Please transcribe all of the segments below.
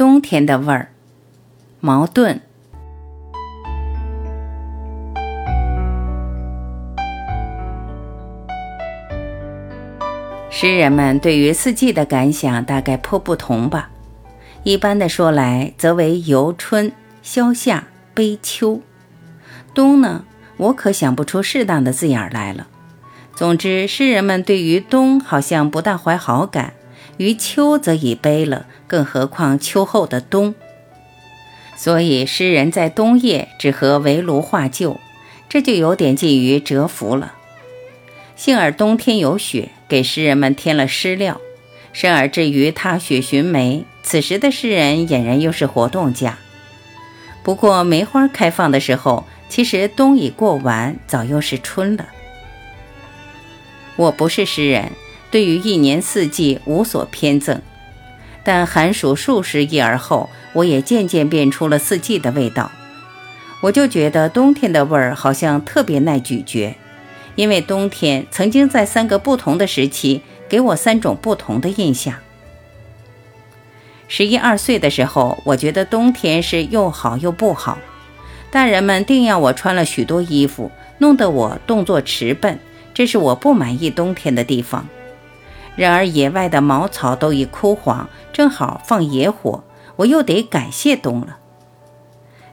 冬天的味儿，矛盾。诗人们对于四季的感想大概颇不同吧。一般的说来，则为游春、消夏、悲秋。冬呢，我可想不出适当的字眼来了。总之，诗人们对于冬好像不大怀好感，于秋则已悲了，更何况秋后的冬。所以，诗人在冬夜只和围炉画旧，这就有点近于蛰伏了。幸而冬天有雪，给诗人们添了诗料。甚而至于踏雪寻梅，此时的诗人俨然又是活动家。不过梅花开放的时候，其实冬已过完，早又是春了。我不是诗人，对于一年四季无所偏赠，但寒暑数十亿而后，我也渐渐变出了四季的味道。我就觉得冬天的味儿好像特别耐咀嚼，因为冬天曾经在三个不同的时期。给我三种不同的印象。十一二岁的时候，我觉得冬天是又好又不好。大人们定要我穿了许多衣服，弄得我动作迟笨，这是我不满意冬天的地方。然而野外的茅草都已枯黄，正好放野火，我又得感谢冬了。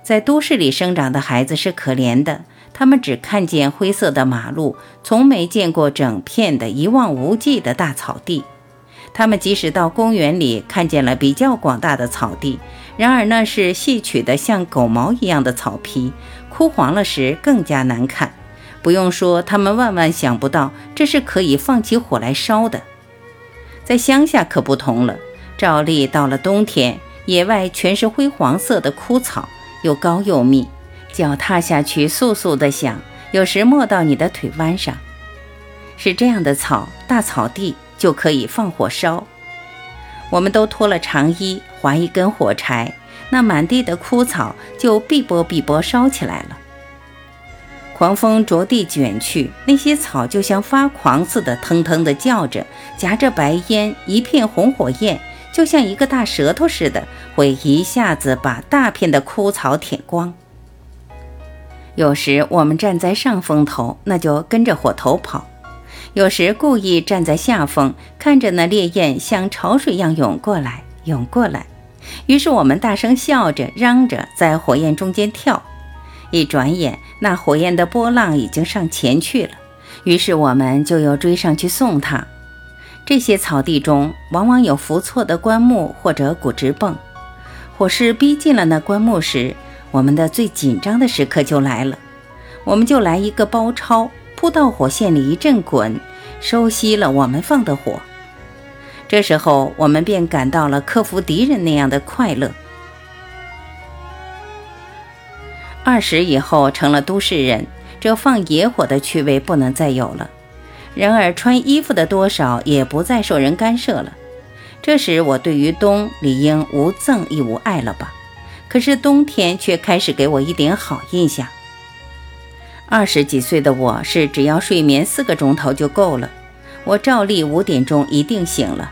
在都市里生长的孩子是可怜的。他们只看见灰色的马路，从没见过整片的一望无际的大草地。他们即使到公园里看见了比较广大的草地，然而那是细曲的像狗毛一样的草皮，枯黄了时更加难看。不用说，他们万万想不到这是可以放起火来烧的。在乡下可不同了，照例到了冬天，野外全是灰黄色的枯草，又高又密。脚踏下去，簌簌的响，有时没到你的腿弯上。是这样的草，大草地就可以放火烧。我们都脱了长衣，划一根火柴，那满地的枯草就碧波碧波烧起来了。狂风着地卷去，那些草就像发狂似的，腾腾的叫着，夹着白烟，一片红火焰，就像一个大舌头似的，会一下子把大片的枯草舔光。有时我们站在上风头，那就跟着火头跑；有时故意站在下风，看着那烈焰像潮水一样涌过来，涌过来。于是我们大声笑着，嚷着，在火焰中间跳。一转眼，那火焰的波浪已经上前去了。于是我们就又追上去送他。这些草地中往往有伏错的棺木或者骨直泵。火势逼近了那棺木时，我们的最紧张的时刻就来了，我们就来一个包抄，扑到火线里一阵滚，收熄了我们放的火。这时候，我们便感到了克服敌人那样的快乐。二十以后成了都市人，这放野火的趣味不能再有了。然而，穿衣服的多少也不再受人干涉了。这时，我对于冬理应无憎亦无爱了吧？可是冬天却开始给我一点好印象。二十几岁的我是只要睡眠四个钟头就够了，我照例五点钟一定醒了。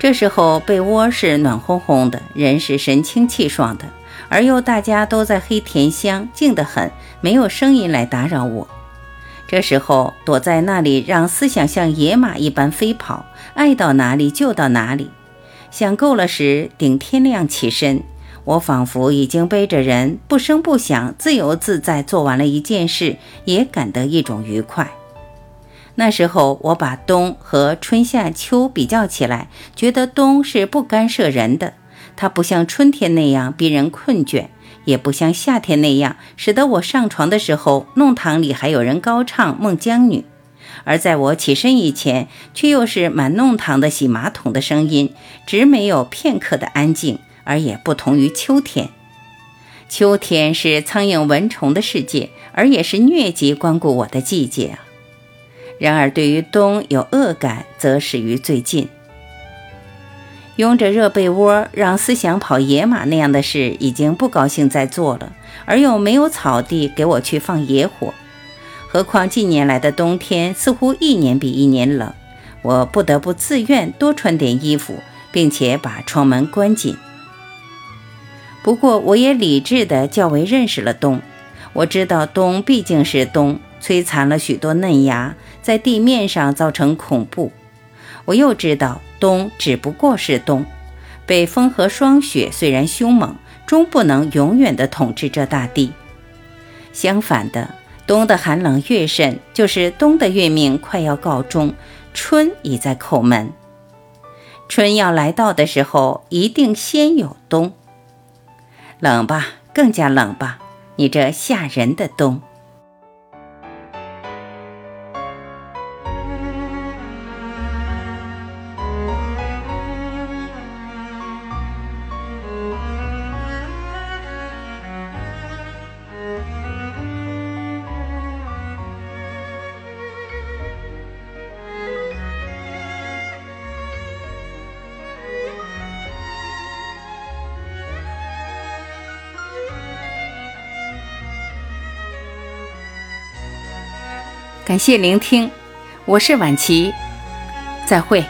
这时候被窝是暖烘烘的，人是神清气爽的，而又大家都在黑甜香，静得很，没有声音来打扰我。这时候躲在那里，让思想像野马一般飞跑，爱到哪里就到哪里。想够了时，顶天亮起身。我仿佛已经背着人，不声不响，自由自在做完了一件事，也感得一种愉快。那时候，我把冬和春夏秋比较起来，觉得冬是不干涉人的，它不像春天那样逼人困倦，也不像夏天那样使得我上床的时候，弄堂里还有人高唱《孟姜女》，而在我起身以前，却又是满弄堂的洗马桶的声音，直没有片刻的安静。而也不同于秋天，秋天是苍蝇蚊虫的世界，而也是疟疾光顾我的季节啊。然而，对于冬有恶感，则始于最近。拥着热被窝让思想跑野马那样的事，已经不高兴再做了，而又没有草地给我去放野火。何况近年来的冬天似乎一年比一年冷，我不得不自愿多穿点衣服，并且把窗门关紧。不过，我也理智的较为认识了冬。我知道冬毕竟是冬，摧残了许多嫩芽，在地面上造成恐怖。我又知道冬只不过是冬，北风和霜雪虽然凶猛，终不能永远的统治这大地。相反的，冬的寒冷越甚，就是冬的运命快要告终，春已在叩门。春要来到的时候，一定先有冬。冷吧，更加冷吧，你这吓人的冬。感谢聆听，我是婉琪，再会。